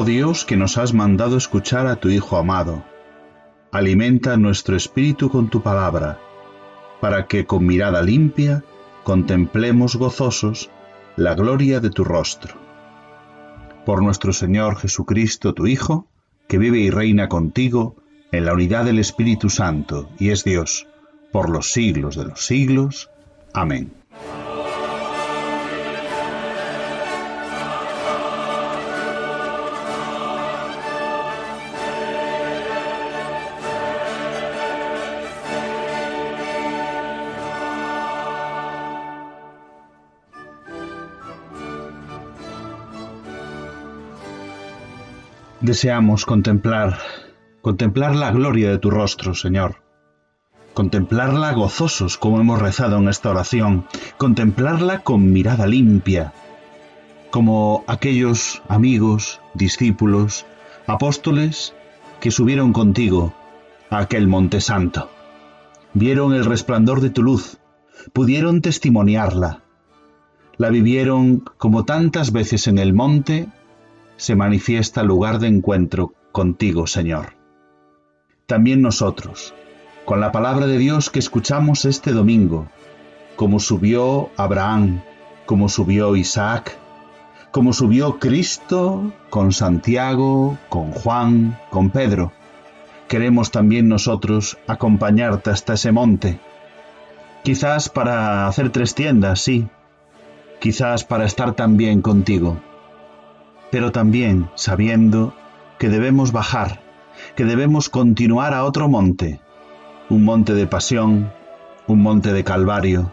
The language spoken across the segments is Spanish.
Oh Dios, que nos has mandado escuchar a tu Hijo amado, alimenta nuestro espíritu con tu palabra, para que con mirada limpia contemplemos gozosos la gloria de tu rostro. Por nuestro Señor Jesucristo, tu Hijo, que vive y reina contigo en la unidad del Espíritu Santo y es Dios, por los siglos de los siglos. Amén. Deseamos contemplar, contemplar la gloria de tu rostro, Señor. Contemplarla gozosos como hemos rezado en esta oración. Contemplarla con mirada limpia, como aquellos amigos, discípulos, apóstoles que subieron contigo a aquel monte santo. Vieron el resplandor de tu luz, pudieron testimoniarla. La vivieron como tantas veces en el monte se manifiesta lugar de encuentro contigo, Señor. También nosotros, con la palabra de Dios que escuchamos este domingo, como subió Abraham, como subió Isaac, como subió Cristo con Santiago, con Juan, con Pedro. Queremos también nosotros acompañarte hasta ese monte. Quizás para hacer tres tiendas, sí. Quizás para estar también contigo pero también sabiendo que debemos bajar, que debemos continuar a otro monte, un monte de pasión, un monte de calvario,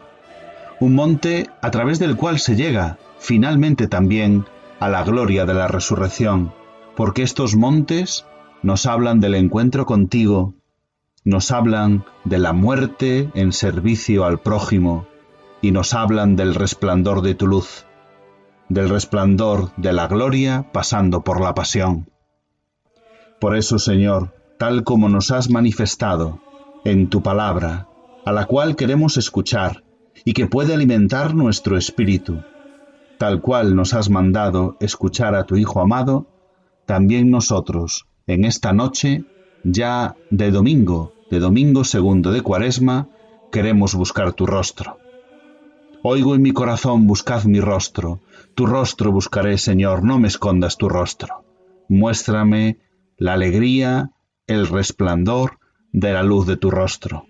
un monte a través del cual se llega finalmente también a la gloria de la resurrección, porque estos montes nos hablan del encuentro contigo, nos hablan de la muerte en servicio al prójimo y nos hablan del resplandor de tu luz del resplandor de la gloria pasando por la pasión. Por eso, Señor, tal como nos has manifestado en tu palabra, a la cual queremos escuchar y que puede alimentar nuestro espíritu, tal cual nos has mandado escuchar a tu Hijo amado, también nosotros, en esta noche, ya de domingo, de domingo segundo de Cuaresma, queremos buscar tu rostro. Oigo en mi corazón, buscad mi rostro. Tu rostro buscaré, Señor, no me escondas tu rostro. Muéstrame la alegría, el resplandor de la luz de tu rostro.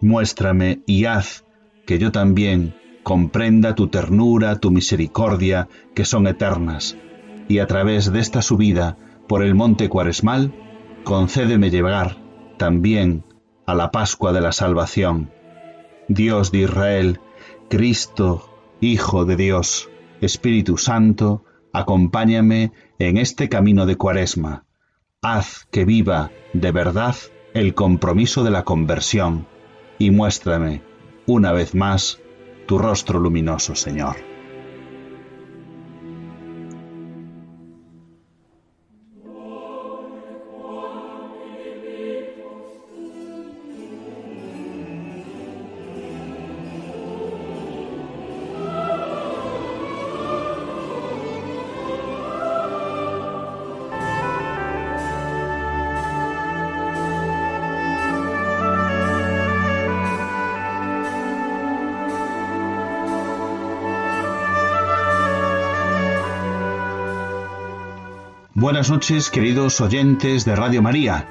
Muéstrame y haz que yo también comprenda tu ternura, tu misericordia, que son eternas, y a través de esta subida por el monte cuaresmal, concédeme llegar también a la Pascua de la Salvación. Dios de Israel, Cristo, Hijo de Dios, Espíritu Santo, acompáñame en este camino de cuaresma. Haz que viva de verdad el compromiso de la conversión y muéstrame, una vez más, tu rostro luminoso, Señor. Buenas noches, queridos oyentes de Radio María,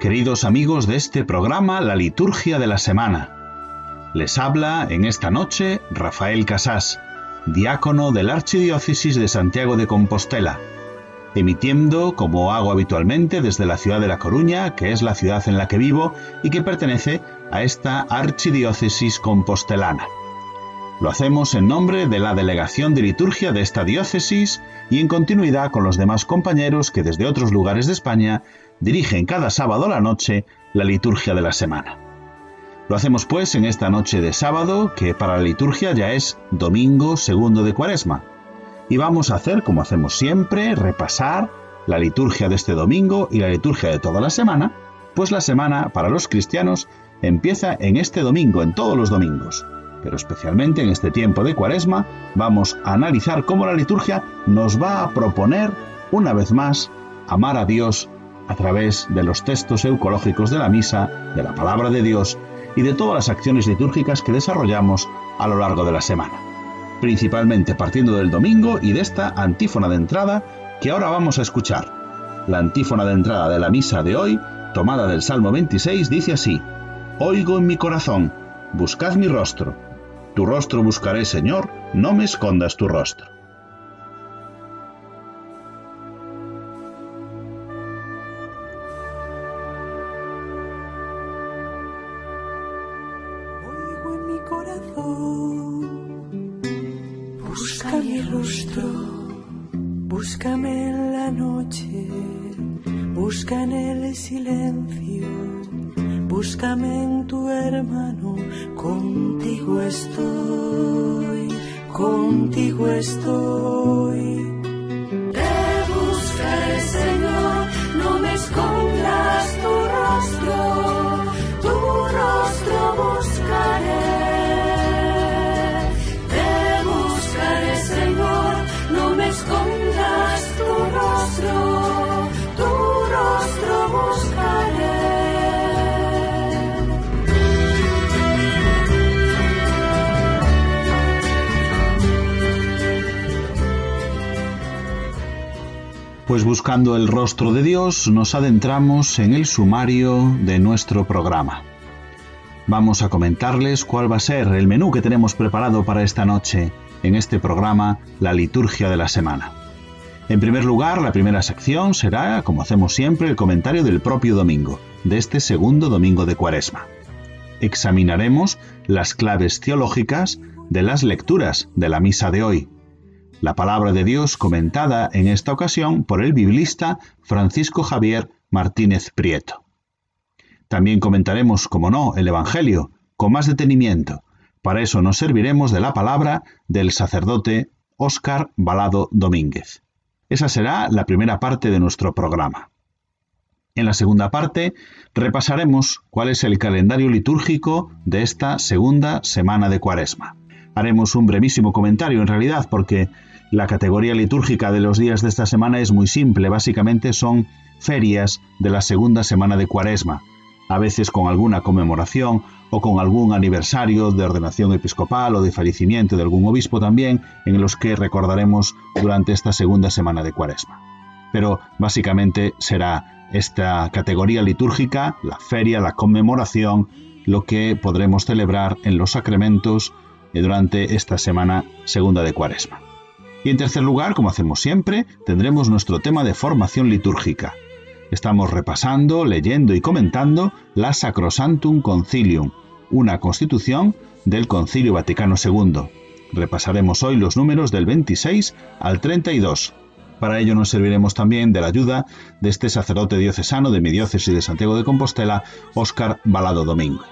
queridos amigos de este programa La Liturgia de la Semana. Les habla en esta noche Rafael Casás, diácono de la Archidiócesis de Santiago de Compostela, emitiendo, como hago habitualmente, desde la ciudad de La Coruña, que es la ciudad en la que vivo y que pertenece a esta Archidiócesis compostelana. Lo hacemos en nombre de la Delegación de Liturgia de esta diócesis y en continuidad con los demás compañeros que desde otros lugares de España dirigen cada sábado a la noche la liturgia de la semana. Lo hacemos pues en esta noche de sábado, que para la liturgia ya es domingo segundo de cuaresma. Y vamos a hacer, como hacemos siempre, repasar la liturgia de este domingo y la liturgia de toda la semana, pues la semana para los cristianos empieza en este domingo, en todos los domingos pero especialmente en este tiempo de cuaresma, vamos a analizar cómo la liturgia nos va a proponer, una vez más, amar a Dios a través de los textos eucológicos de la misa, de la palabra de Dios y de todas las acciones litúrgicas que desarrollamos a lo largo de la semana. Principalmente partiendo del domingo y de esta antífona de entrada que ahora vamos a escuchar. La antífona de entrada de la misa de hoy, tomada del Salmo 26, dice así, Oigo en mi corazón, buscad mi rostro, tu rostro buscaré, Señor, no me escondas tu rostro. Oigo en mi corazón, busca mi rostro, búscame en la noche, busca en el silencio, búscame en tu hermano estoy. Pues buscando el rostro de Dios nos adentramos en el sumario de nuestro programa. Vamos a comentarles cuál va a ser el menú que tenemos preparado para esta noche en este programa La Liturgia de la Semana. En primer lugar, la primera sección será, como hacemos siempre, el comentario del propio domingo, de este segundo domingo de Cuaresma. Examinaremos las claves teológicas de las lecturas de la misa de hoy, la palabra de Dios comentada en esta ocasión por el biblista Francisco Javier Martínez Prieto. También comentaremos, como no, el Evangelio, con más detenimiento. Para eso nos serviremos de la palabra del sacerdote Óscar Balado Domínguez. Esa será la primera parte de nuestro programa. En la segunda parte repasaremos cuál es el calendario litúrgico de esta segunda semana de Cuaresma. Haremos un brevísimo comentario en realidad porque la categoría litúrgica de los días de esta semana es muy simple, básicamente son ferias de la segunda semana de Cuaresma, a veces con alguna conmemoración o con algún aniversario de ordenación episcopal o de fallecimiento de algún obispo también, en los que recordaremos durante esta segunda semana de Cuaresma. Pero básicamente será esta categoría litúrgica, la feria, la conmemoración, lo que podremos celebrar en los sacramentos durante esta semana segunda de Cuaresma. Y en tercer lugar, como hacemos siempre, tendremos nuestro tema de formación litúrgica. Estamos repasando, leyendo y comentando la Sacrosantum Concilium, una constitución del Concilio Vaticano II. Repasaremos hoy los números del 26 al 32. Para ello nos serviremos también de la ayuda de este sacerdote diocesano de mi diócesis de Santiago de Compostela, Óscar Balado Domingo.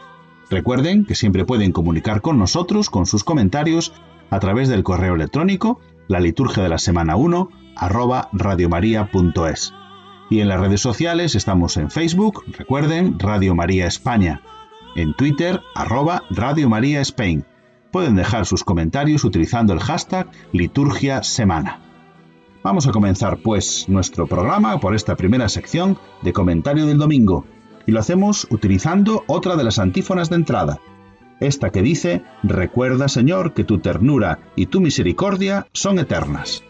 Recuerden que siempre pueden comunicar con nosotros con sus comentarios a través del correo electrónico la liturgia de la semana 1 arroba radiomaria.es. Y en las redes sociales estamos en Facebook, recuerden, Radio María España, en Twitter, arroba Radio María Spain. Pueden dejar sus comentarios utilizando el hashtag liturgia semana. Vamos a comenzar pues nuestro programa por esta primera sección de comentario del domingo y lo hacemos utilizando otra de las antífonas de entrada, esta que dice, Recuerda Señor que tu ternura y tu misericordia son eternas.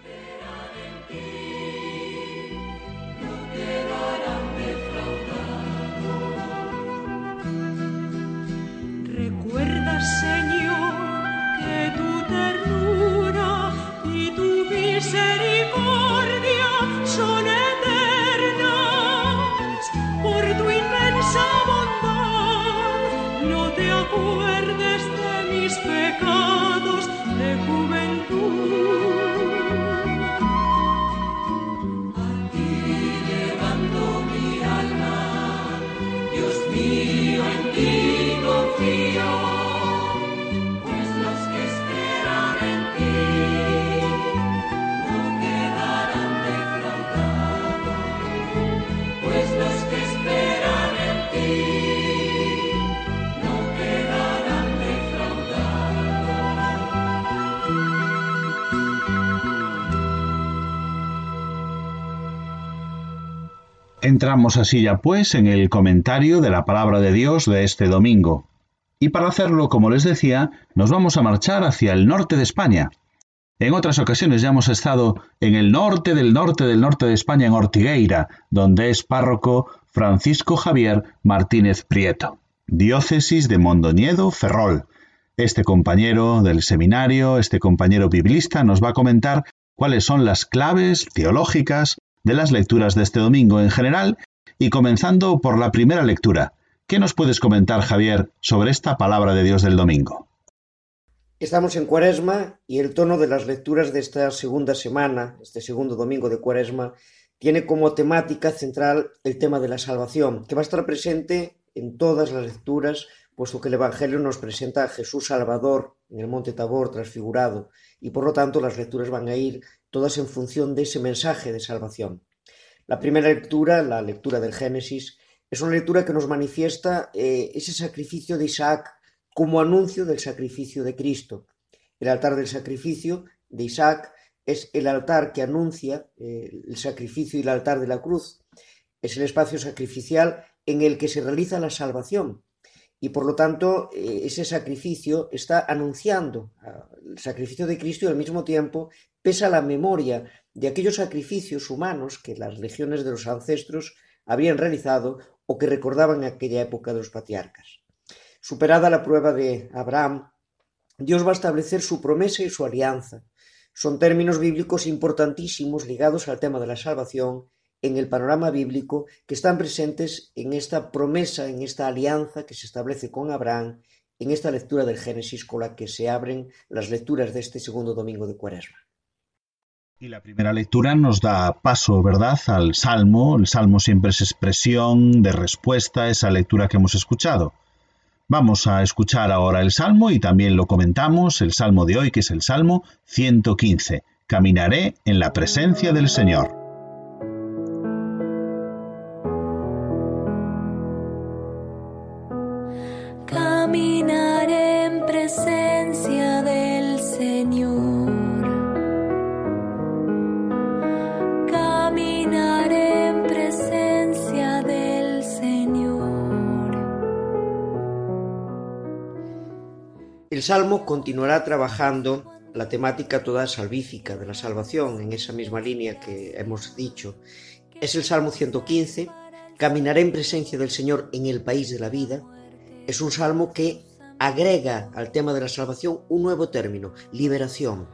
de juventud. A ti levanto mi alma, Dios mío, en ti. Entramos así ya pues en el comentario de la palabra de Dios de este domingo. Y para hacerlo, como les decía, nos vamos a marchar hacia el norte de España. En otras ocasiones ya hemos estado en el norte del norte del norte de España, en Ortigueira, donde es párroco Francisco Javier Martínez Prieto, diócesis de Mondoñedo, Ferrol. Este compañero del seminario, este compañero biblista, nos va a comentar cuáles son las claves teológicas de las lecturas de este domingo en general y comenzando por la primera lectura. ¿Qué nos puedes comentar, Javier, sobre esta palabra de Dios del domingo? Estamos en Cuaresma y el tono de las lecturas de esta segunda semana, este segundo domingo de Cuaresma, tiene como temática central el tema de la salvación, que va a estar presente en todas las lecturas, puesto que el Evangelio nos presenta a Jesús Salvador en el Monte Tabor transfigurado, y por lo tanto las lecturas van a ir todas en función de ese mensaje de salvación. La primera lectura, la lectura del Génesis, es una lectura que nos manifiesta eh, ese sacrificio de Isaac como anuncio del sacrificio de Cristo. El altar del sacrificio de Isaac es el altar que anuncia eh, el sacrificio y el altar de la cruz. Es el espacio sacrificial en el que se realiza la salvación. Y por lo tanto, eh, ese sacrificio está anunciando el sacrificio de Cristo y al mismo tiempo pesa la memoria de aquellos sacrificios humanos que las legiones de los ancestros habían realizado o que recordaban aquella época de los patriarcas. Superada la prueba de Abraham, Dios va a establecer su promesa y su alianza, son términos bíblicos importantísimos ligados al tema de la salvación en el panorama bíblico que están presentes en esta promesa, en esta alianza que se establece con Abraham, en esta lectura del Génesis con la que se abren las lecturas de este segundo domingo de Cuaresma. Y la primera lectura nos da paso, ¿verdad?, al Salmo. El Salmo siempre es expresión de respuesta a esa lectura que hemos escuchado. Vamos a escuchar ahora el Salmo y también lo comentamos, el Salmo de hoy, que es el Salmo 115. Caminaré en la presencia del Señor. El Salmo continuará trabajando la temática toda salvífica de la salvación en esa misma línea que hemos dicho. Es el Salmo 115, Caminaré en presencia del Señor en el país de la vida. Es un salmo que agrega al tema de la salvación un nuevo término, liberación.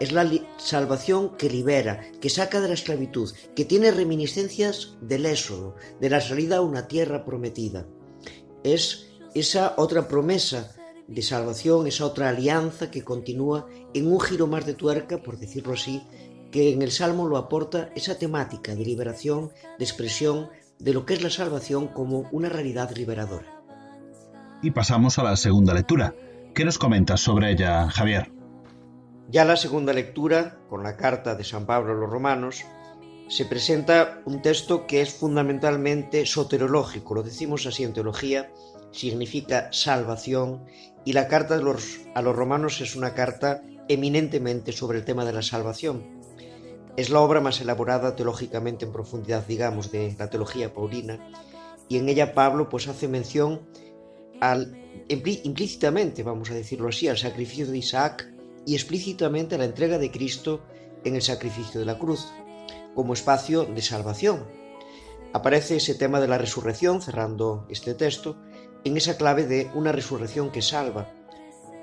Es la salvación que libera, que saca de la esclavitud, que tiene reminiscencias del éxodo, de la salida a una tierra prometida. Es esa otra promesa de salvación, esa otra alianza que continúa en un giro más de tuerca, por decirlo así, que en el Salmo lo aporta esa temática de liberación, de expresión de lo que es la salvación como una realidad liberadora. Y pasamos a la segunda lectura. ¿Qué nos comentas sobre ella, Javier? Ya la segunda lectura, con la carta de San Pablo a los romanos, se presenta un texto que es fundamentalmente soterológico, lo decimos así en teología, significa salvación, y la carta de los- a los romanos es una carta eminentemente sobre el tema de la salvación. Es la obra más elaborada teológicamente en profundidad, digamos, de la teología paulina, y en ella Pablo pues hace mención al, implí- implícitamente, vamos a decirlo así, al sacrificio de Isaac y explícitamente a la entrega de Cristo en el sacrificio de la cruz, como espacio de salvación. Aparece ese tema de la resurrección, cerrando este texto, en esa clave de una resurrección que salva.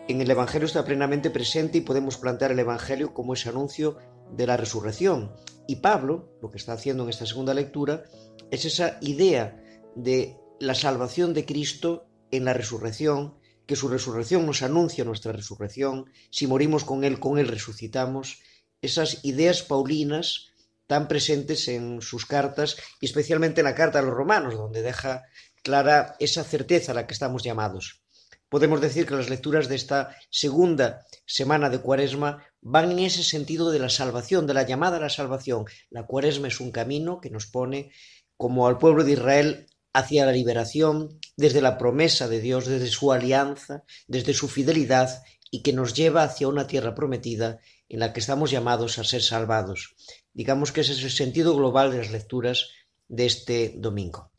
En el Evangelio está plenamente presente y podemos plantear el Evangelio como ese anuncio de la resurrección. Y Pablo, lo que está haciendo en esta segunda lectura, es esa idea de la salvación de Cristo en la resurrección, que su resurrección nos anuncia nuestra resurrección, si morimos con Él, con Él resucitamos, esas ideas paulinas tan presentes en sus cartas y especialmente en la carta a los romanos, donde deja clara esa certeza a la que estamos llamados. Podemos decir que las lecturas de esta segunda semana de Cuaresma van en ese sentido de la salvación, de la llamada a la salvación. La Cuaresma es un camino que nos pone como al pueblo de Israel hacia la liberación desde la promesa de Dios, desde su alianza, desde su fidelidad y que nos lleva hacia una tierra prometida en la que estamos llamados a ser salvados. Digamos que ese es el sentido global de las lecturas de este domingo.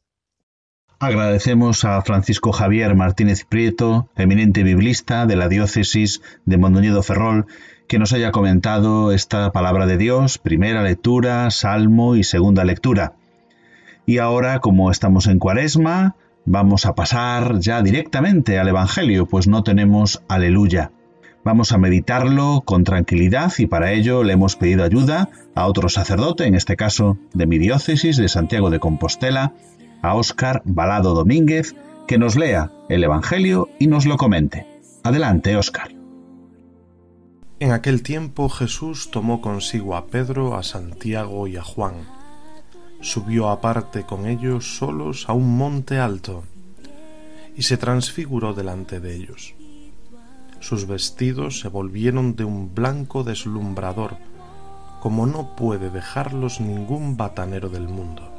Agradecemos a Francisco Javier Martínez Prieto, eminente biblista de la diócesis de Mondoñedo Ferrol, que nos haya comentado esta palabra de Dios, primera lectura, salmo y segunda lectura. Y ahora, como estamos en cuaresma, vamos a pasar ya directamente al Evangelio, pues no tenemos aleluya. Vamos a meditarlo con tranquilidad y para ello le hemos pedido ayuda a otro sacerdote, en este caso de mi diócesis de Santiago de Compostela, a Óscar Balado Domínguez que nos lea el Evangelio y nos lo comente. Adelante, Óscar. En aquel tiempo Jesús tomó consigo a Pedro, a Santiago y a Juan. Subió aparte con ellos solos a un monte alto y se transfiguró delante de ellos. Sus vestidos se volvieron de un blanco deslumbrador, como no puede dejarlos ningún batanero del mundo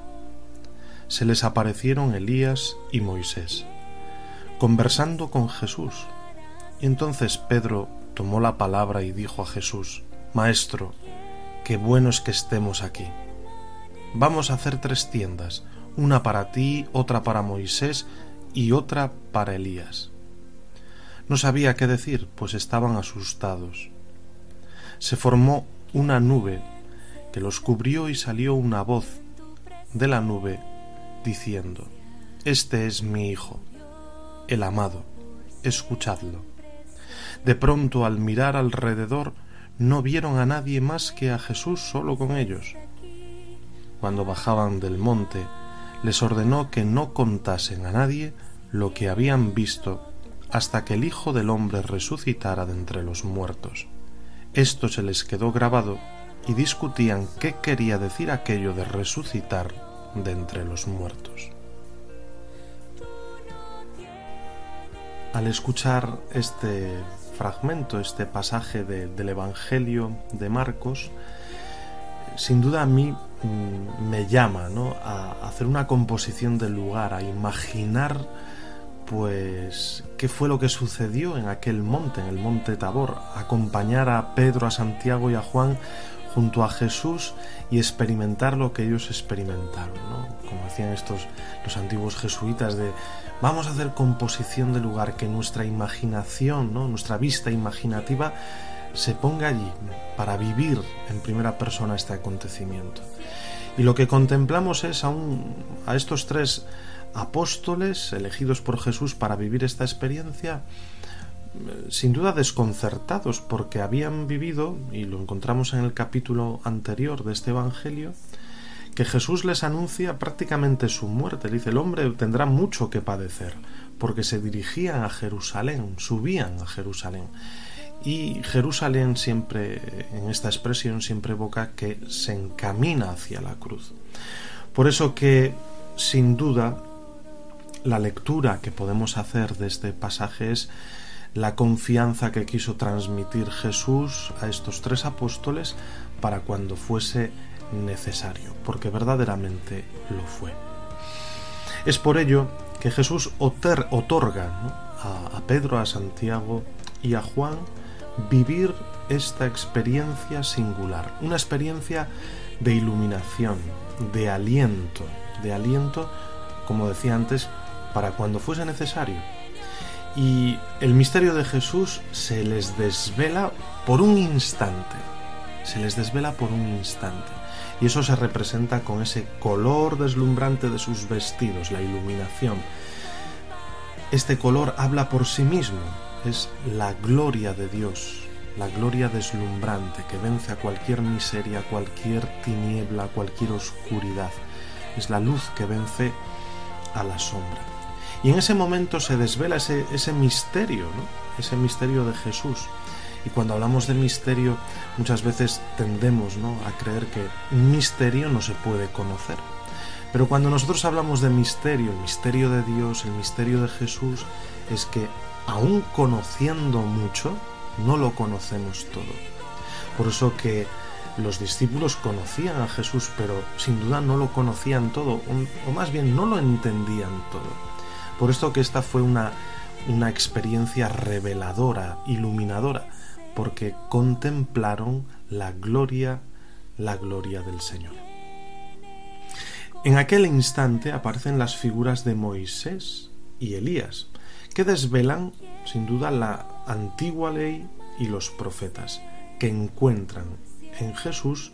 se les aparecieron Elías y Moisés, conversando con Jesús. Y entonces Pedro tomó la palabra y dijo a Jesús, Maestro, qué bueno es que estemos aquí. Vamos a hacer tres tiendas, una para ti, otra para Moisés y otra para Elías. No sabía qué decir, pues estaban asustados. Se formó una nube que los cubrió y salió una voz de la nube diciendo, Este es mi Hijo, el amado, escuchadlo. De pronto al mirar alrededor no vieron a nadie más que a Jesús solo con ellos. Cuando bajaban del monte, les ordenó que no contasen a nadie lo que habían visto hasta que el Hijo del Hombre resucitara de entre los muertos. Esto se les quedó grabado y discutían qué quería decir aquello de resucitar de entre los muertos. Al escuchar este fragmento, este pasaje del Evangelio de Marcos, sin duda a mí mm, me llama a hacer una composición del lugar, a imaginar pues qué fue lo que sucedió en aquel monte, en el monte Tabor, acompañar a Pedro, a Santiago y a Juan junto a Jesús y experimentar lo que ellos experimentaron, ¿no? Como decían estos los antiguos jesuitas de vamos a hacer composición de lugar que nuestra imaginación, ¿no? Nuestra vista imaginativa se ponga allí para vivir en primera persona este acontecimiento. Y lo que contemplamos es a, a estos tres apóstoles elegidos por Jesús para vivir esta experiencia sin duda desconcertados porque habían vivido, y lo encontramos en el capítulo anterior de este Evangelio, que Jesús les anuncia prácticamente su muerte. Dice, el hombre tendrá mucho que padecer, porque se dirigían a Jerusalén, subían a Jerusalén. Y Jerusalén siempre, en esta expresión, siempre evoca que se encamina hacia la cruz. Por eso que, sin duda, la lectura que podemos hacer de este pasaje es la confianza que quiso transmitir Jesús a estos tres apóstoles para cuando fuese necesario, porque verdaderamente lo fue. Es por ello que Jesús otorga a, Pedro, a Santiago y a Juan vivir esta experiencia singular, una experiencia de iluminación, de aliento, de aliento, como decía antes, para cuando fuese necesario, y el misterio de Jesús se les desvela por un instante, se les desvela por un instante. Y eso se representa con ese color deslumbrante de sus vestidos, la iluminación. Este color habla por sí mismo, es la gloria de Dios, la gloria deslumbrante que vence a cualquier miseria, cualquier tiniebla, cualquier oscuridad. Es la luz que vence a la sombra. Y en ese momento se desvela ese, ese misterio, ese misterio de Jesús. Y cuando hablamos de misterio, muchas veces tendemos ¿no? a creer que un misterio no se puede conocer. Pero cuando nosotros hablamos de misterio, el misterio de Dios, el misterio de Jesús, es que aún conociendo mucho, no lo conocemos todo. Por eso que los discípulos conocían a Jesús, pero sin duda no lo conocían todo, o más bien no lo entendían todo. Por esto que esta fue una, una experiencia reveladora, iluminadora, porque contemplaron la gloria, la gloria del Señor. En aquel instante aparecen las figuras de Moisés y Elías, que desvelan, sin duda, la antigua ley y los profetas, que encuentran en Jesús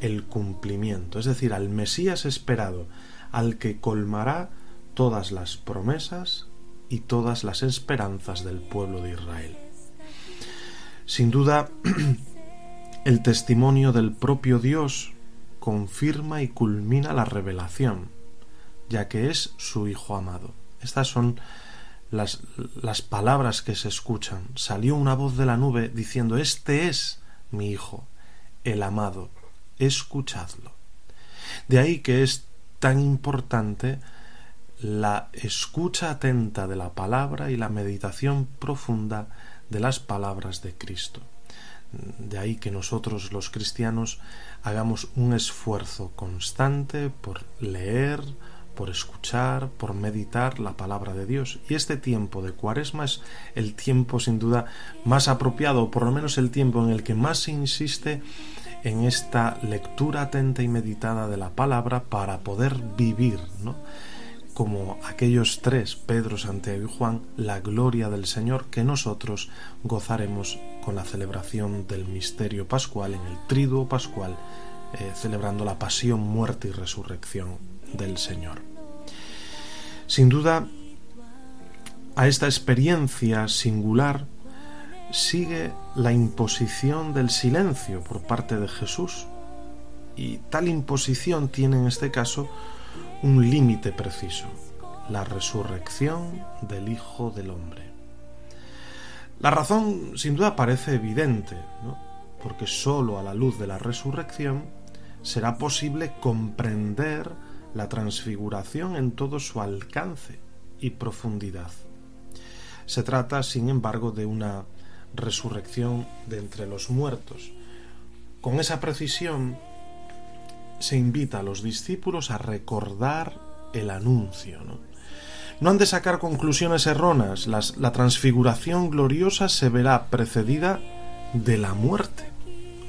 el cumplimiento, es decir, al Mesías esperado, al que colmará todas las promesas y todas las esperanzas del pueblo de Israel. Sin duda, el testimonio del propio Dios confirma y culmina la revelación, ya que es su Hijo amado. Estas son las, las, palabras que se escuchan. Salió una voz de la nube diciendo, Este es mi Hijo, el amado, escuchadlo. De ahí que es tan importante la escucha atenta de la palabra y la meditación profunda de las palabras de Cristo. De ahí que nosotros los cristianos hagamos un esfuerzo constante por leer, por escuchar, por meditar la palabra de Dios. Y este tiempo de cuaresma es el tiempo sin duda más apropiado, o por lo menos el tiempo en el que más se insiste en esta lectura atenta y meditada de la palabra para poder vivir, ¿no? Como aquellos tres, Pedro, Santiago y Juan, la gloria del Señor que nosotros gozaremos con la celebración del misterio pascual en el triduo pascual, eh, celebrando la pasión, muerte y resurrección del Señor. Sin duda, a esta experiencia singular sigue la imposición del silencio por parte de Jesús. Y tal imposición tiene en este caso un límite preciso, la resurrección del Hijo del Hombre. La razón sin duda parece evidente, porque sólo a la luz de la resurrección será posible comprender la transfiguración en todo su alcance y profundidad. Se trata, sin embargo, de una resurrección de entre los muertos. Con esa precisión se invita a los discípulos a recordar el anuncio. No, han de sacar conclusiones erróneas. la transfiguración gloriosa se verá precedida de la muerte,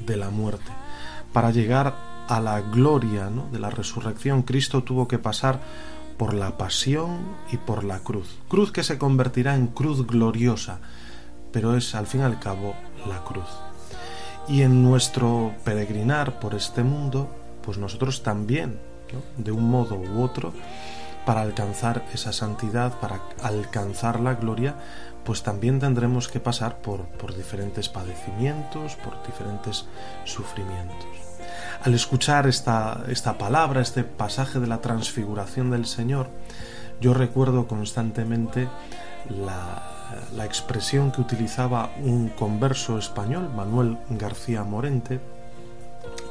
de la muerte. Para llegar a la gloria de la resurrección, Cristo tuvo que pasar por la pasión y por la cruz. Cruz que se convertirá en cruz gloriosa, pero es al fin y al cabo la cruz. Y en nuestro peregrinar por este mundo, pues nosotros también, de un modo u otro, para alcanzar esa santidad, para alcanzar la gloria, pues también tendremos que pasar por, por diferentes padecimientos, por diferentes sufrimientos. Al escuchar esta, esta palabra, este pasaje de la transfiguración del Señor, yo recuerdo constantemente la, la expresión que utilizaba un converso español, Manuel García Morente,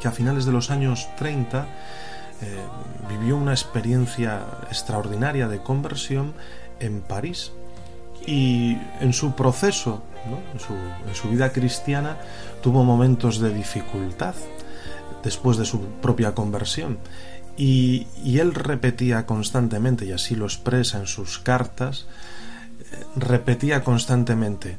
que a finales de los años 30 eh, vivió una experiencia extraordinaria de conversión en París. Y en su proceso, en, su, vida cristiana, tuvo momentos de dificultad después de su propia conversión. Y, y, él repetía constantemente, y así lo expresa en sus cartas, eh, repetía constantemente,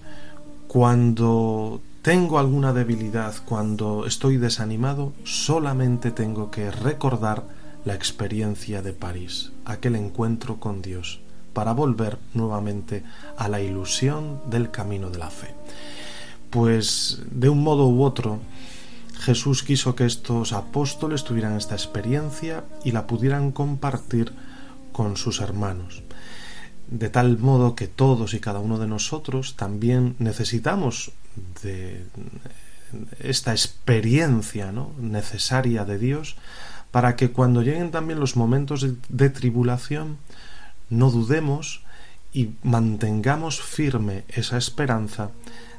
cuando tengo alguna debilidad, cuando estoy desanimado, solamente tengo que recordar la experiencia de París, aquel encuentro con Dios, para volver nuevamente a la ilusión del camino de la fe. Pues de un modo u otro, Jesús quiso que estos apóstoles tuvieran esta experiencia y la pudieran compartir con sus hermanos de tal modo que todos y cada uno de nosotros también necesitamos de esta experiencia ¿no? necesaria de Dios para que cuando lleguen también los momentos de, tribulación no dudemos y mantengamos firme esa esperanza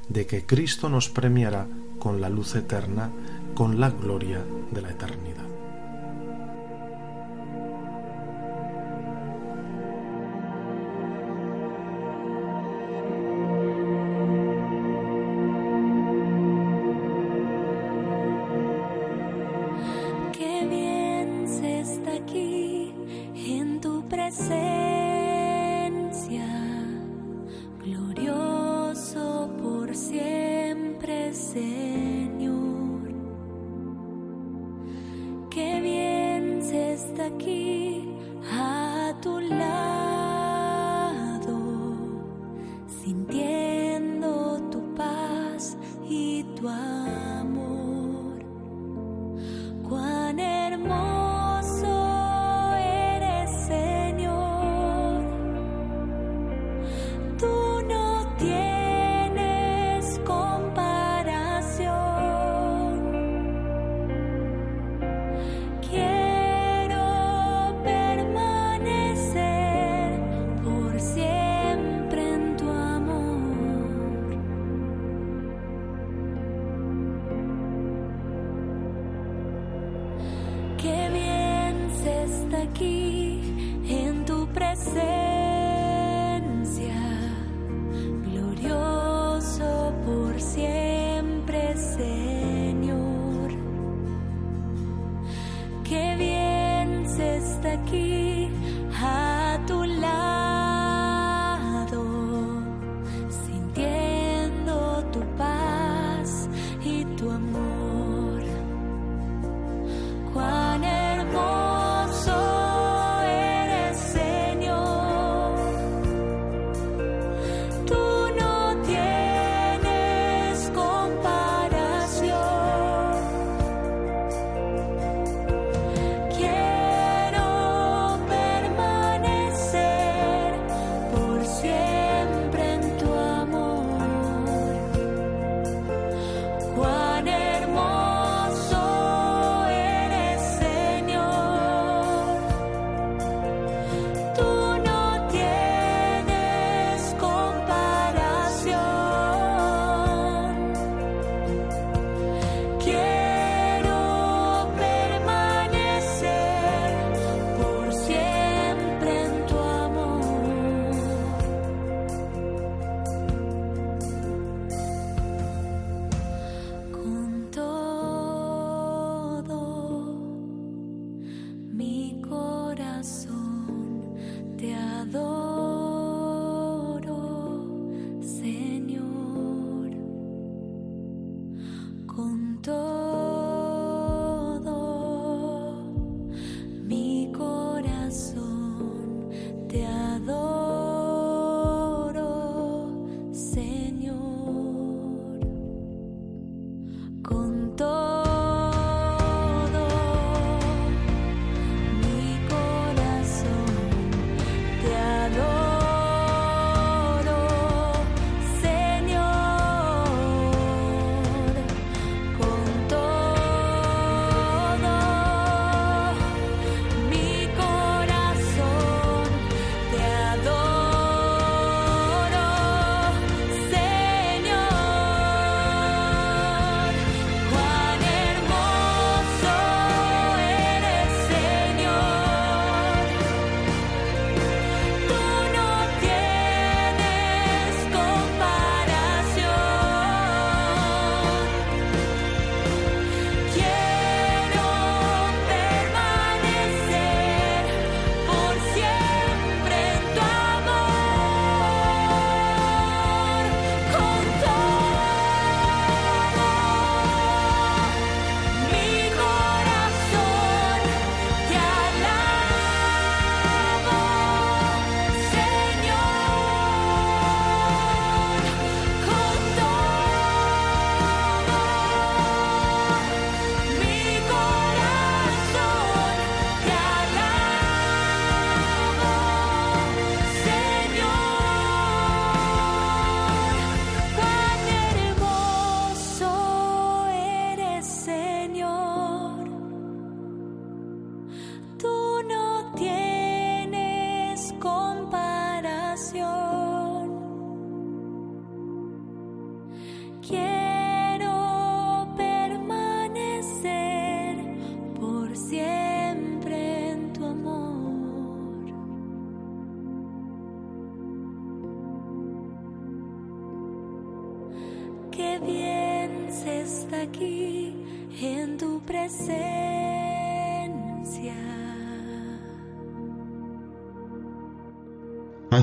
de que Cristo nos premiará con la luz eterna, con la gloria de la eternidad.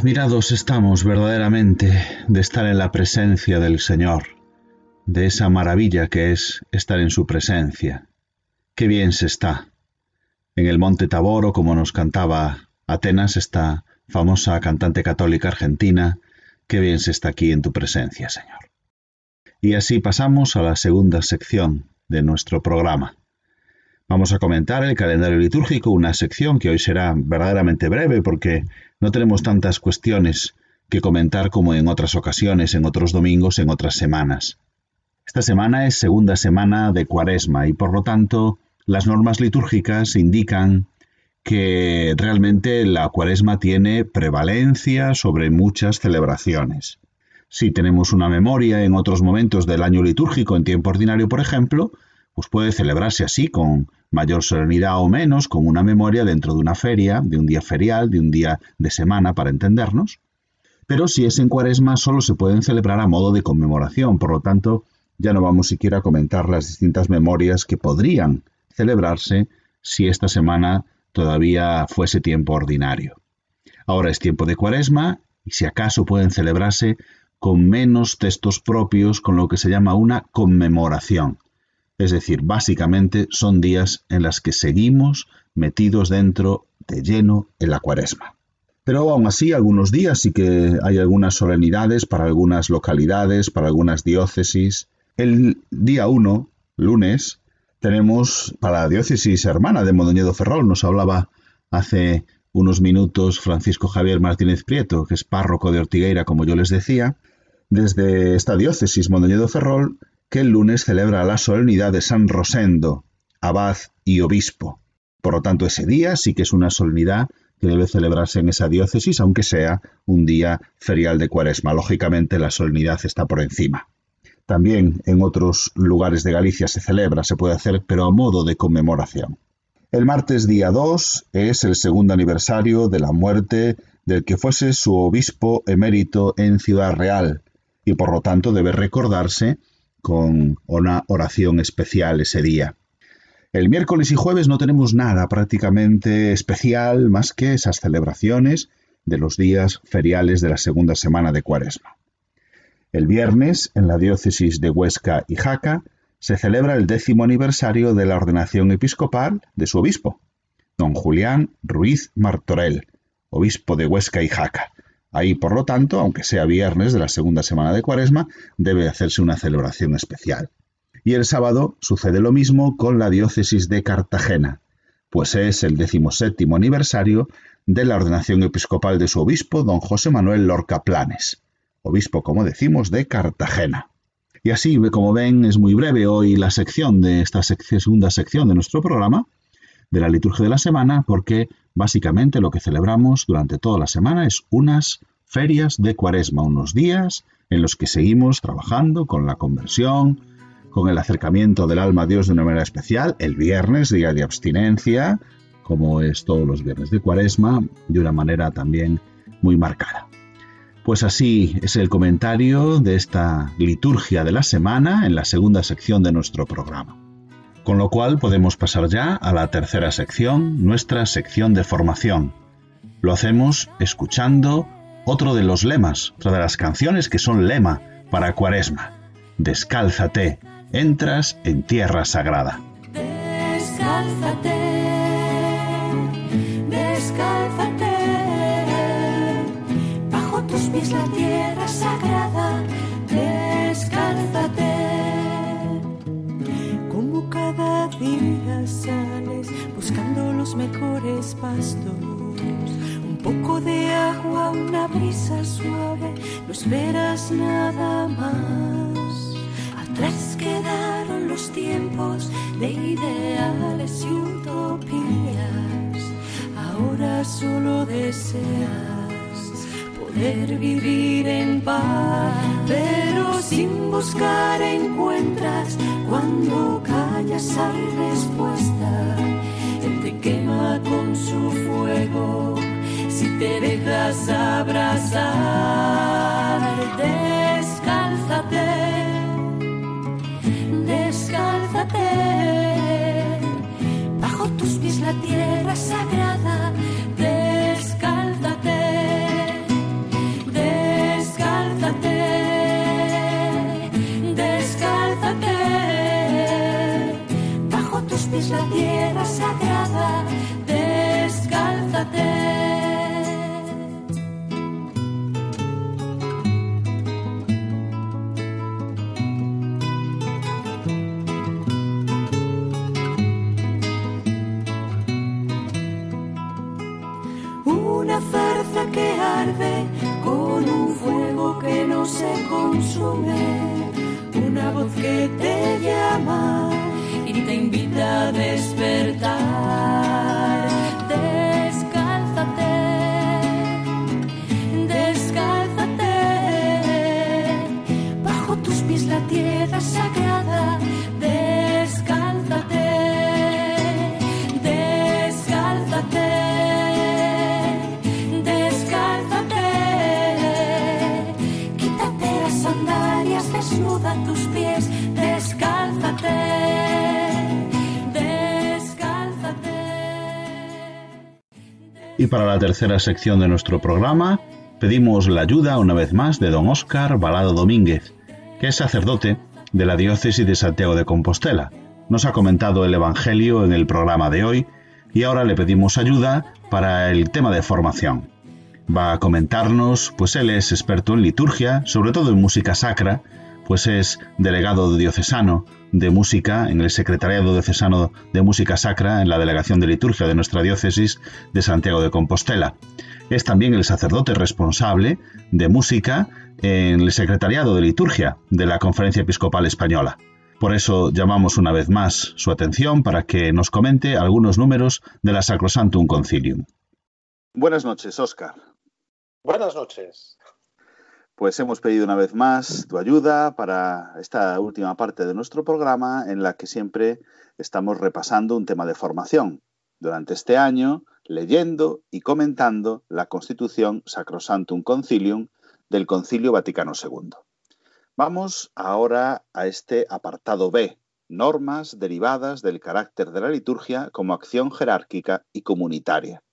Admirados estamos verdaderamente de estar en la presencia del Señor, de esa maravilla que es estar en su presencia. Qué bien se está. En el Monte Taboro, como nos cantaba Atenas, esta famosa cantante católica argentina, qué bien se está aquí en tu presencia, Señor. Y así pasamos a la segunda sección de nuestro programa. Vamos a comentar el calendario litúrgico, una sección que hoy será verdaderamente breve porque no tenemos tantas cuestiones que comentar como en otras ocasiones, en otros domingos, en otras semanas. Esta semana es segunda semana de Cuaresma y por lo tanto las normas litúrgicas indican que realmente la Cuaresma tiene prevalencia sobre muchas celebraciones. Si tenemos una memoria en otros momentos del año litúrgico, en tiempo ordinario, por ejemplo, pues puede celebrarse así, con mayor solemnidad o menos, con una memoria dentro de una feria, de un día ferial, de un día de semana, para entendernos. Pero si es en cuaresma, solo se pueden celebrar a modo de conmemoración, por lo tanto, ya no vamos siquiera a comentar las distintas memorias que podrían celebrarse si esta semana todavía fuese tiempo ordinario. Ahora es tiempo de cuaresma y si acaso pueden celebrarse con menos textos propios, con lo que se llama una conmemoración. Es decir, básicamente son días en las que seguimos metidos dentro de lleno en la cuaresma. Pero aún así, algunos días sí que hay algunas solemnidades para algunas localidades, para algunas diócesis. El día 1, lunes, tenemos para la diócesis hermana de Mondoñedo Ferrol, nos hablaba hace unos minutos Francisco Javier Martínez Prieto, que es párroco de Ortigueira, como yo les decía, desde esta diócesis Mondoñedo Ferrol, que el lunes celebra la solemnidad de San Rosendo, abad y obispo. Por lo tanto, ese día sí que es una solemnidad que debe celebrarse en esa diócesis, aunque sea un día ferial de cuaresma. Lógicamente, la solemnidad está por encima. También en otros lugares de Galicia se celebra, se puede hacer, pero a modo de conmemoración. El martes día 2 es el segundo aniversario de la muerte del que fuese su obispo emérito en Ciudad Real, y por lo tanto debe recordarse con una oración especial ese día. El miércoles y jueves no tenemos nada prácticamente especial más que esas celebraciones de los días feriales de la segunda semana de Cuaresma. El viernes, en la diócesis de Huesca y Jaca, se celebra el décimo aniversario de la ordenación episcopal de su obispo, don Julián Ruiz Martorell, obispo de Huesca y Jaca, Ahí, por lo tanto, aunque sea viernes de la segunda semana de Cuaresma, debe hacerse una celebración especial. Y el sábado sucede lo mismo con la diócesis de Cartagena, pues es el decimoséptimo aniversario de la ordenación episcopal de su obispo, don José Manuel Lorca Planes, obispo, como decimos, de Cartagena. Y así, como ven, es muy breve hoy la sección de esta segunda sección de nuestro programa, de la liturgia de la semana, porque Básicamente lo que celebramos durante toda la semana es unas ferias de cuaresma, unos días en los que seguimos trabajando con la conversión, con el acercamiento del alma a Dios de una manera especial, el viernes, día de abstinencia, como es todos los viernes de cuaresma, de una manera también muy marcada. Pues así es el comentario de esta liturgia de la semana en la segunda sección de nuestro programa. Con lo cual podemos pasar ya a la tercera sección, nuestra sección de formación. Lo hacemos escuchando otro de los lemas, otra de las canciones que son lema para Cuaresma. Descálzate, entras en tierra sagrada. Descálzate, de agua, una brisa suave, no esperas nada más. Atrás quedaron los tiempos de ideales y utopías. Ahora solo deseas poder vivir en paz, pero sin buscar encuentras. Cuando callas hay respuesta. Él te quema con su fuego. Te dejas abrazar, descálzate descálzate. Bajo tus pies la tierra sagrada, descálzate, descálzate, descálzate. Bajo tus pies la tierra sagrada, que arde con un fuego que no se consume. Una voz que te llama y te invita a despertar. Y para la tercera sección de nuestro programa, pedimos la ayuda una vez más de don Óscar Balado Domínguez, que es sacerdote de la diócesis de Santiago de Compostela. Nos ha comentado el Evangelio en el programa de hoy y ahora le pedimos ayuda para el tema de formación. Va a comentarnos, pues él es experto en liturgia, sobre todo en música sacra, pues es delegado diocesano de música en el Secretariado Diocesano de Música Sacra en la Delegación de Liturgia de nuestra diócesis de Santiago de Compostela. Es también el sacerdote responsable de música en el Secretariado de Liturgia de la Conferencia Episcopal Española. Por eso llamamos una vez más su atención para que nos comente algunos números de la Sacrosantum Concilium. Buenas noches, Óscar. Buenas noches. Pues hemos pedido una vez más tu ayuda para esta última parte de nuestro programa en la que siempre estamos repasando un tema de formación. Durante este año, leyendo y comentando la Constitución Sacrosantum Concilium del Concilio Vaticano II. Vamos ahora a este apartado B, normas derivadas del carácter de la liturgia como acción jerárquica y comunitaria.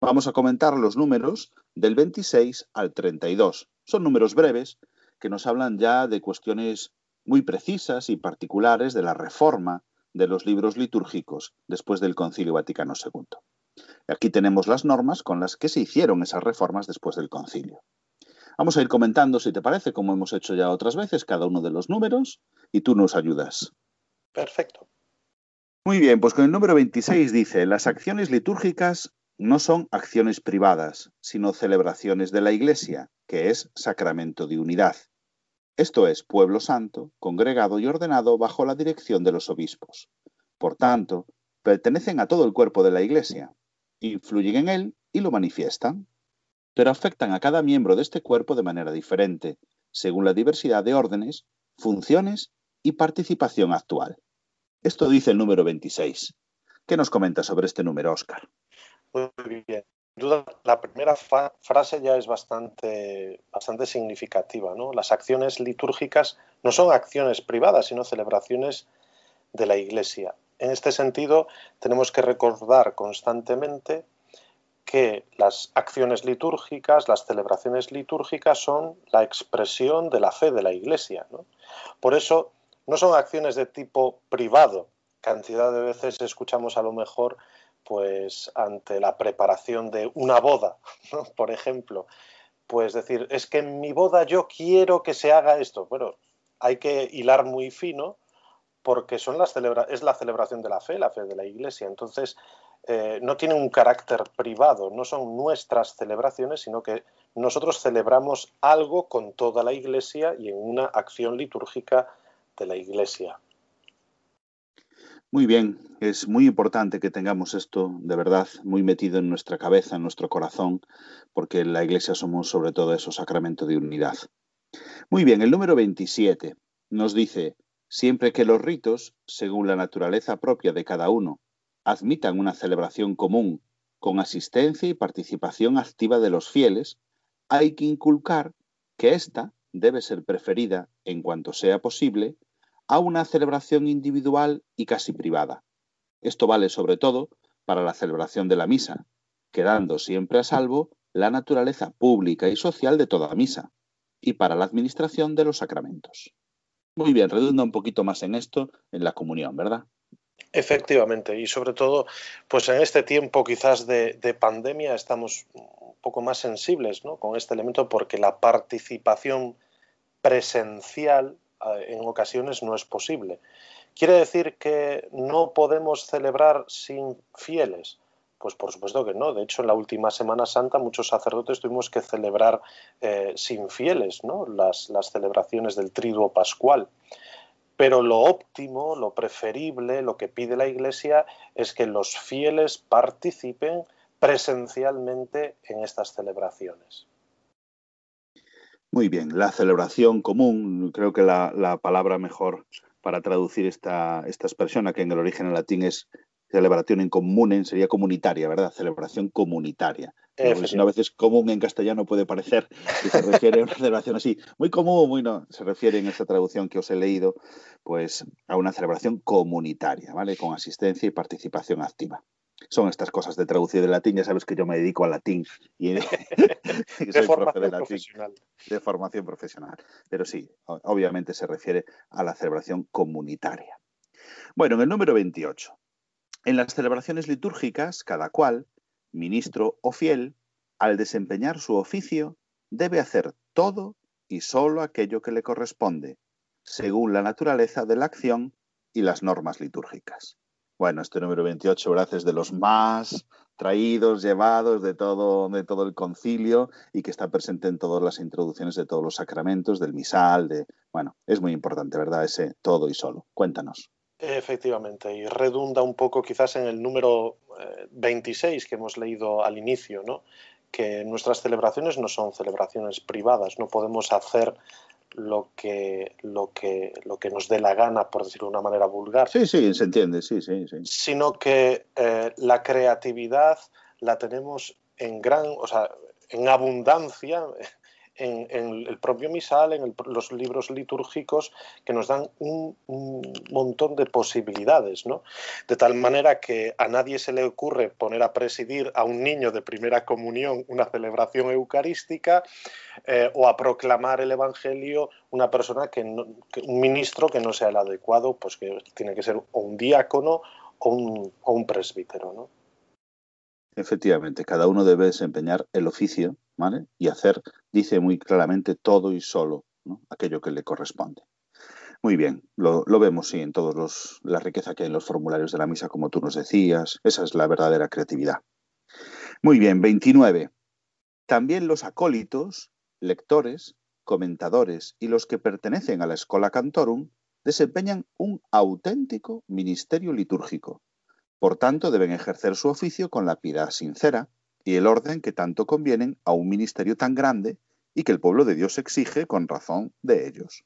Vamos a comentar los números del 26 al 32, son números breves que nos hablan ya de cuestiones muy precisas y particulares de la reforma de los libros litúrgicos después del Concilio Vaticano II. Aquí tenemos las normas con las que se hicieron esas reformas después del concilio. Vamos a ir comentando, si te parece, como hemos hecho ya otras veces, cada uno de los números y tú nos ayudas. Perfecto. Muy bien, pues con el número 26 dice, las acciones litúrgicas no son acciones privadas, sino celebraciones de la Iglesia, que es sacramento de unidad. Esto es pueblo santo, congregado y ordenado bajo la dirección de los obispos. Por tanto, pertenecen a todo el cuerpo de la Iglesia, influyen en él y lo manifiestan, pero afectan a cada miembro de este cuerpo de manera diferente, según la diversidad de órdenes, funciones y participación actual. Esto dice el número 26. ¿Qué nos comenta sobre este número, Óscar? Muy bien. duda, la primera frase ya es bastante, bastante significativa. ¿no? Las acciones litúrgicas no son acciones privadas, sino celebraciones de la Iglesia. En este sentido, tenemos que recordar constantemente que las acciones litúrgicas, las celebraciones litúrgicas son la expresión de la fe de la Iglesia. Por eso, no son acciones de tipo privado. Cantidad de veces escuchamos a lo mejor pues ante la preparación de una boda, por ejemplo, pues decir, es que en mi boda yo quiero que se haga esto. Bueno, hay que hilar muy fino porque son las es la celebración de la fe, la fe de la Iglesia. Entonces, eh, no tiene un carácter privado, no son nuestras celebraciones, sino que nosotros celebramos algo con toda la Iglesia y en una acción litúrgica de la Iglesia. Muy bien, es muy importante que tengamos esto de verdad muy metido en nuestra cabeza, en nuestro corazón, porque en la Iglesia somos sobre todo eso, sacramento de unidad. Muy bien, el número 27 nos dice, siempre que los ritos, según la naturaleza propia de cada uno, admitan una celebración común con asistencia y participación activa de los fieles, hay que inculcar que ésta debe ser preferida, en cuanto sea posible, a una celebración individual y casi privada. Esto vale sobre todo para la celebración de la misa, quedando siempre a salvo la naturaleza pública y social de toda misa, y para la administración de los sacramentos. Muy bien, redunda un poquito más en esto, en la comunión, ¿verdad? Efectivamente, y sobre todo, pues en este tiempo quizás de, de pandemia estamos un poco más sensibles ¿no? con este elemento porque la participación presencial en ocasiones no es posible. ¿Quiere decir que no podemos celebrar sin fieles? Pues por supuesto que no. De hecho, en la última Semana Santa muchos sacerdotes tuvimos que celebrar eh, sin fieles ¿no? las, las celebraciones del triduo pascual. Pero lo óptimo, lo preferible, lo que pide la Iglesia es que los fieles participen presencialmente en estas celebraciones. Muy bien, la celebración común, creo que la, palabra mejor para traducir esta, esta, expresión, que en el origen en latín es celebración en común, sería comunitaria, ¿verdad? Celebración comunitaria. Si una vez común en castellano puede parecer que se refiere a una celebración así, muy común, muy no, se refiere en esta traducción que os he leído, pues a una celebración comunitaria, ¿vale? Con asistencia y participación activa. Son estas cosas de traducir de latín. Ya sabes que yo me dedico al latín. Y, de formación profesional. De formación profesional. Pero sí, obviamente se refiere a la celebración comunitaria. Bueno, en el número 28. En las celebraciones litúrgicas, cada cual, ministro o fiel, al desempeñar su oficio, debe hacer todo y solo aquello que le corresponde, según la naturaleza de la acción y las normas litúrgicas. Bueno, este número 28, ¿verdad? Es de los más traídos, llevados de todo, de todo el concilio y que está presente en todas las introducciones de todos los sacramentos, del misal, de... Bueno, es muy importante, ¿verdad? Ese todo y solo. Cuéntanos. Efectivamente, y redunda un poco quizás en el número 26 eh, que hemos leído al inicio, ¿no? que nuestras celebraciones no son celebraciones privadas, no podemos hacer lo que, lo que, lo que nos dé la gana, por decirlo de una manera vulgar. Sí, sí, se entiende, sí, sí. sí. Sino que eh, la creatividad la tenemos en gran, o sea, en abundancia en, el propio misal, en los libros litúrgicos, que nos dan un, montón de posibilidades, ¿no? De tal manera que a nadie se le ocurre poner a presidir a un niño de primera comunión una celebración eucarística eh, o a proclamar el Evangelio una persona que, un ministro que no sea el adecuado, pues que tiene que ser o un diácono o un, o un presbítero, ¿no? Efectivamente, cada uno debe desempeñar el oficio y hacer, dice muy claramente, todo y solo aquello que le corresponde. Muy bien, lo, vemos en todos los la riqueza que hay en los formularios de la misa, como tú nos decías. Esa es la verdadera creatividad. Muy bien, 29. También los acólitos, lectores, comentadores y los que pertenecen a la Escola Cantorum desempeñan un auténtico ministerio litúrgico. Por tanto, deben ejercer su oficio con la piedad sincera, y el orden que tanto convienen a un ministerio tan grande y que el pueblo de Dios exige con razón de ellos.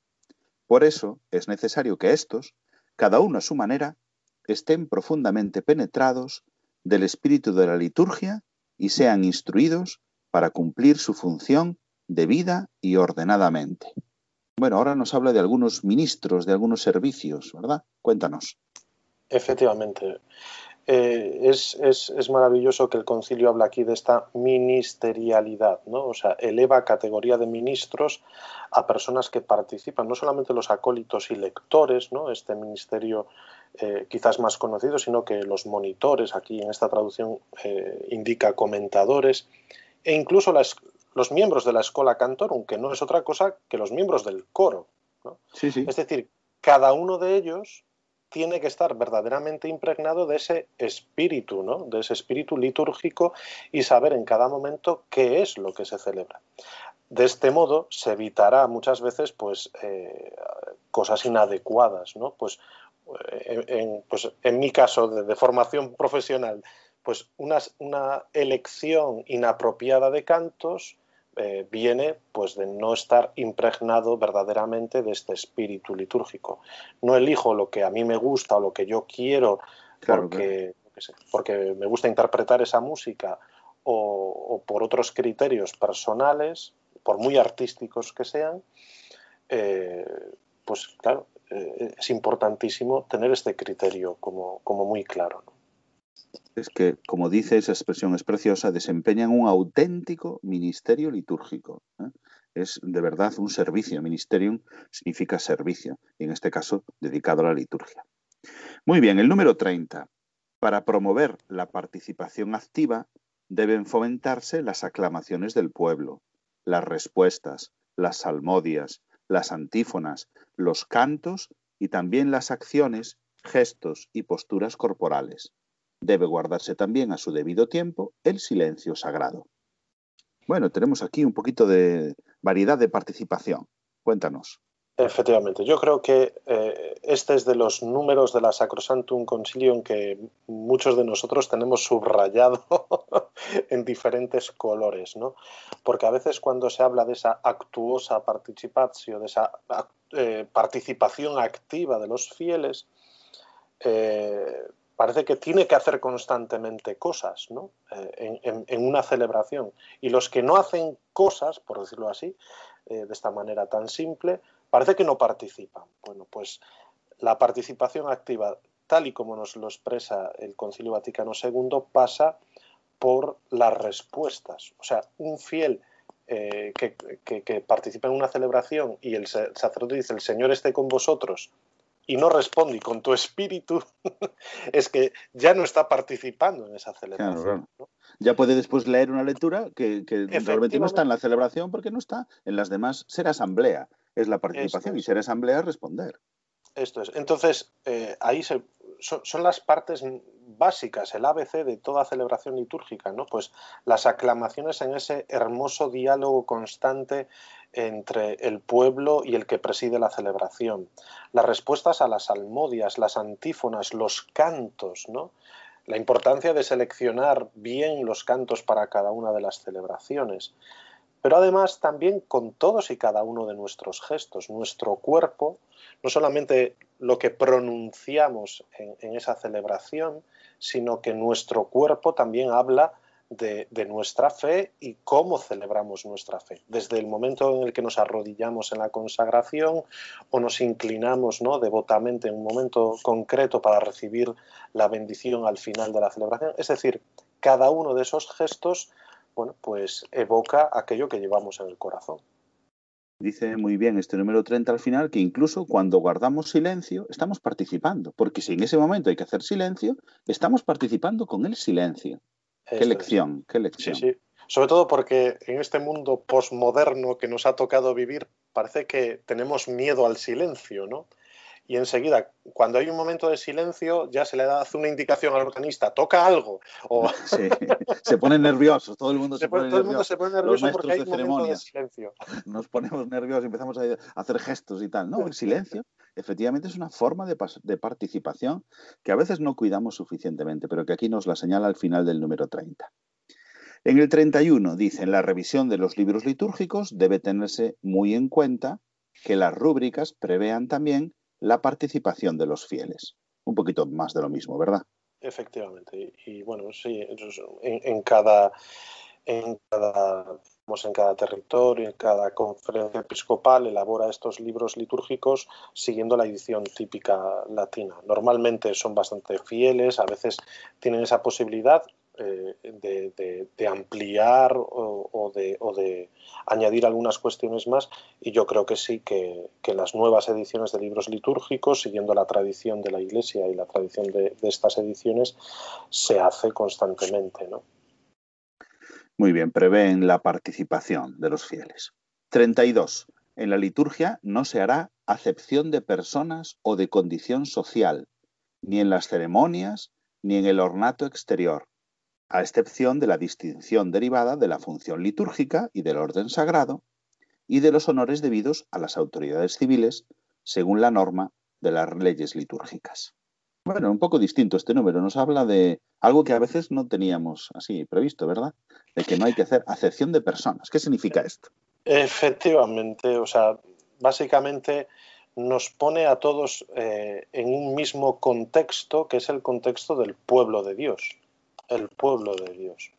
Por eso es necesario que éstos, cada uno a su manera, estén profundamente penetrados del espíritu de la liturgia y sean instruidos para cumplir su función debida y ordenadamente. Bueno, ahora nos habla de algunos ministros, de algunos servicios, ¿verdad? Cuéntanos. Efectivamente. Eh, es, maravilloso que el concilio habla aquí de esta ministerialidad, ¿no? O sea, eleva categoría de ministros a personas que participan, no solamente los acólitos y lectores, ¿no? Este ministerio eh, quizás más conocido, sino que los monitores, aquí en esta traducción eh, indica comentadores, e incluso los miembros de la escuela cantorum, que no es otra cosa que los miembros del coro. Es decir, cada uno de ellos tiene que estar verdaderamente impregnado de ese espíritu, ¿no? de ese espíritu litúrgico y saber en cada momento qué es lo que se celebra. De este modo se evitará muchas veces pues, eh, cosas inadecuadas. ¿no? Pues, eh, en, pues, en mi caso de, formación profesional, pues una elección inapropiada de cantos eh, viene pues de no estar impregnado verdaderamente de este espíritu litúrgico. No elijo lo que a mí me gusta o lo que yo quiero porque, porque me gusta interpretar esa música o, por otros criterios personales, por muy artísticos que sean, eh, pues claro, eh, es importantísimo tener este criterio como, como muy claro es que, como dice esa expresión es preciosa, desempeñan un auténtico ministerio litúrgico. ¿eh? Es de verdad un servicio. Ministerium significa servicio, y en este caso dedicado a la liturgia. Muy bien, el número 30. Para promover la participación activa deben fomentarse las aclamaciones del pueblo, las respuestas, las salmodias, las antífonas, los cantos y también las acciones, gestos y posturas corporales debe guardarse también a su debido tiempo el silencio sagrado. Bueno, tenemos aquí un poquito de variedad de participación. Cuéntanos. Efectivamente, yo creo que eh, este es de los números de la Sacrosantum Concilium que muchos de nosotros tenemos subrayado en diferentes colores, ¿no? Porque a veces cuando se habla de esa actuosa participatio, de esa eh, participación activa de los fieles, eh, parece que tiene que hacer constantemente cosas ¿no? Eh, en, una celebración. Y los que no hacen cosas, por decirlo así, eh, de esta manera tan simple, parece que no participan. Bueno, pues la participación activa tal y como nos lo expresa el Concilio Vaticano II, pasa por las respuestas. O sea, un fiel eh, que, participa en una celebración y el sacerdote dice, el Señor esté con vosotros, y no responde con tu espíritu, es que ya no está participando en esa celebración. Ya puede después leer una lectura que, realmente no está en la celebración porque no está en las demás. Ser asamblea es la participación y ser asamblea es responder. Esto es. Entonces, eh, ahí se, son, las partes básicas, el ABC de toda celebración litúrgica, ¿no? Pues las aclamaciones en ese hermoso diálogo constante entre el pueblo y el que preside la celebración, las respuestas a las almodias, las antífonas, los cantos, ¿no? La importancia de seleccionar bien los cantos para cada una de las celebraciones, pero además también con todos y cada uno de nuestros gestos, nuestro cuerpo, no solamente lo que pronunciamos en, esa celebración, sino que nuestro cuerpo también habla de, nuestra fe y cómo celebramos nuestra fe. Desde el momento en el que nos arrodillamos en la consagración o nos inclinamos ¿no? devotamente en un momento concreto para recibir la bendición al final de la celebración. Es decir, cada uno de esos gestos bueno, pues evoca aquello que llevamos en el corazón. Dice muy bien este número 30 al final que incluso cuando guardamos silencio estamos participando, porque si en ese momento hay que hacer silencio, estamos participando con el silencio. qué lección, qué lección. Sí, sí. Sobre todo porque en este mundo posmoderno que nos ha tocado vivir, parece que tenemos miedo al silencio, ¿no? Y enseguida, cuando hay un momento de silencio, ya se le da una indicación al organista, toca algo. O... Sí, se pone nervioso, todo el mundo se, pone, todo el mundo se pone nervioso porque hay un momento de silencio. Nos ponemos nerviosos, empezamos a hacer gestos y tal. No, el silencio efectivamente es una forma de, de participación que a veces no cuidamos suficientemente, pero que aquí nos la señala al final del número 30. En el 31 dice, en la revisión de los libros litúrgicos debe tenerse muy en cuenta que las rúbricas prevean también la participación de los fieles. Un poquito más de lo mismo, ¿verdad? Efectivamente. Y, bueno, sí, en, cada, en cada en cada territorio, en cada conferencia episcopal elabora estos libros litúrgicos siguiendo la edición típica latina. Normalmente son bastante fieles, a veces tienen esa posibilidad eh, de, ampliar o, de, añadir algunas cuestiones más y yo creo que sí que, las nuevas ediciones de libros litúrgicos, siguiendo la tradición de la Iglesia y la tradición de, estas ediciones, se hace constantemente. ¿no? Muy bien, prevén la participación de los fieles. 32. En la liturgia no se hará acepción de personas o de condición social, ni en las ceremonias, ni en el ornato exterior, a excepción de la distinción derivada de la función litúrgica y del orden sagrado, y de los honores debidos a las autoridades civiles, según la norma de las leyes litúrgicas. Bueno, un poco distinto este número, nos habla de algo que a veces no teníamos así previsto, ¿verdad? De que no hay que hacer acepción de personas. ¿Qué significa esto? Efectivamente, o sea, básicamente nos pone a todos eh, en un mismo contexto, que es el contexto del pueblo de Dios el pueblo de Dios.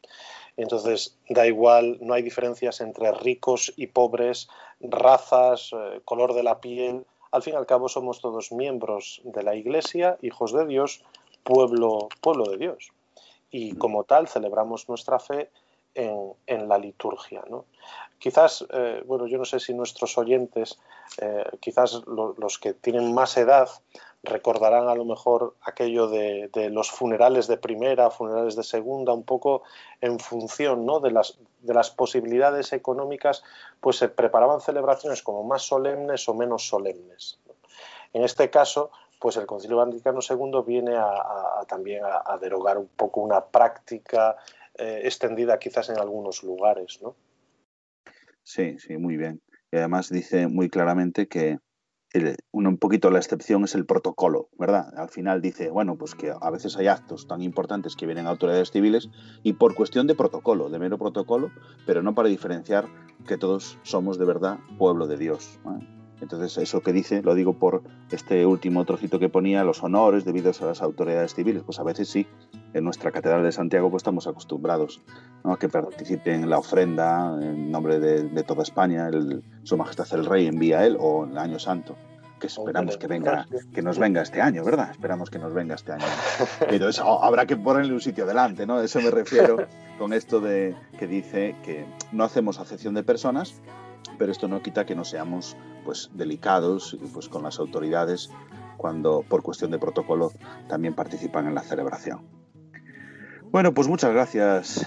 Entonces, da igual, no hay diferencias entre ricos y pobres, razas, eh, color de la piel. Al fin y al cabo somos todos miembros de la Iglesia, hijos de Dios, pueblo, pueblo de Dios. Y como tal celebramos nuestra fe en, la liturgia. ¿no? Quizás, eh, bueno, yo no sé si nuestros oyentes, eh, quizás los que tienen más edad, recordarán a lo mejor aquello de, los funerales de primera, funerales de segunda, un poco en función ¿no? de, las, de las posibilidades económicas, pues se preparaban celebraciones como más solemnes o menos solemnes. En este caso, pues el Concilio Vaticano II viene a, también a, derogar un poco una práctica eh, extendida quizás en algunos lugares. ¿no? Sí, sí, muy bien. Y además dice muy claramente que un poquito la excepción es el protocolo, ¿verdad? Al final dice, bueno, pues que a veces hay actos tan importantes que vienen a autoridades civiles y por cuestión de protocolo, de mero protocolo, pero no para diferenciar que todos somos de verdad pueblo de Dios. Entonces, eso que dice, lo digo por este último trocito que ponía, los honores debidos a las autoridades civiles. Pues a veces sí, en nuestra Catedral de Santiago pues estamos acostumbrados a que participen en la ofrenda en nombre de, toda España, Su Majestad el Rey envía a él, o el Año Santo, que esperamos que venga, que nos venga este año, ¿verdad? Esperamos que nos venga este año. Pero eso habrá que ponerle un sitio delante, ¿no? Eso me refiero con esto de que dice que no hacemos acepción de personas, pero esto no quita que no seamos pues delicados y pues con las autoridades cuando por cuestión de protocolo también participan en la celebración. Bueno, pues muchas gracias.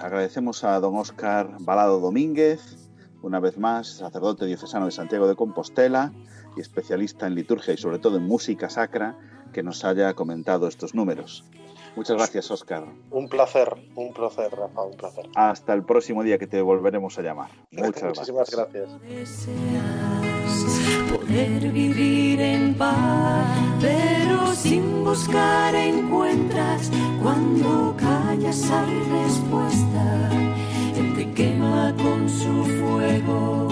Agradecemos a don Óscar Balado Domínguez, una vez más, sacerdote diocesano de Santiago de Compostela y especialista en liturgia y sobre todo en música sacra, que nos haya comentado estos números. Muchas gracias, Óscar. Un placer, un placer, Rafa, un placer. Hasta el próximo día que te volveremos a llamar. Muchas Muchísimas gracias. Poder vivir en paz, pero sin buscar encuentras. Cuando callas hay respuesta. Él te quema con su fuego.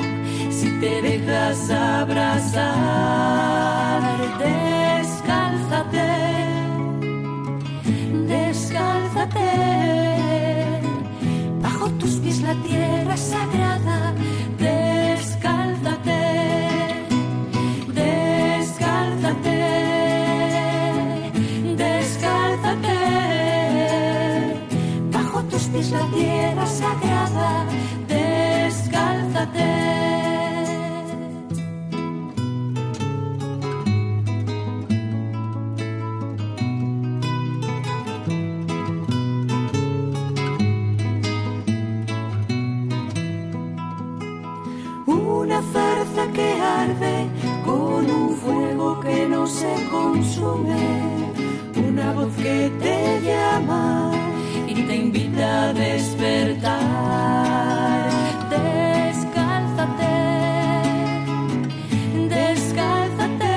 Si te dejas abrazar, consume. Una voz que te llama y te invita a despertar. Descálzate, descálzate.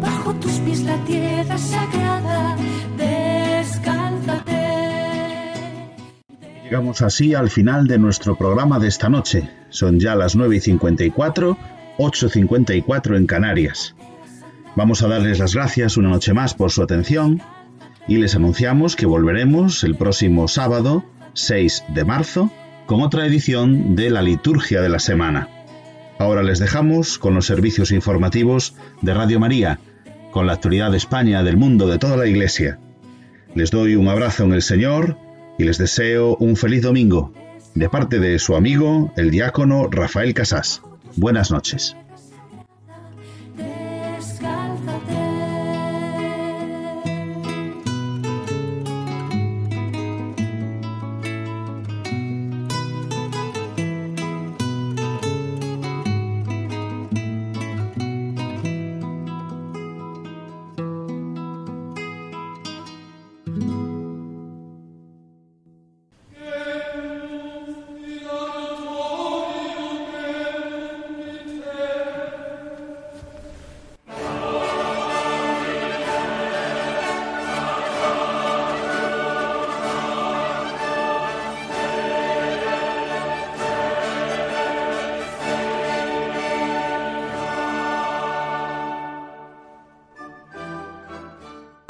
Bajo tus pies la tierra sagrada. Llegamos así al final de nuestro programa de esta noche. Son ya las 9 y 54, 8.54 en Canarias. Vamos a darles las gracias una noche más por su atención y les anunciamos que volveremos el próximo sábado, 6 de marzo, con otra edición de la Liturgia de la Semana. Ahora les dejamos con los servicios informativos de Radio María, con la actualidad de España, del mundo, de toda la Iglesia. Les doy un abrazo en el Señor y les deseo un feliz domingo, de parte de su amigo, el diácono Rafael Casás. Buenas noches.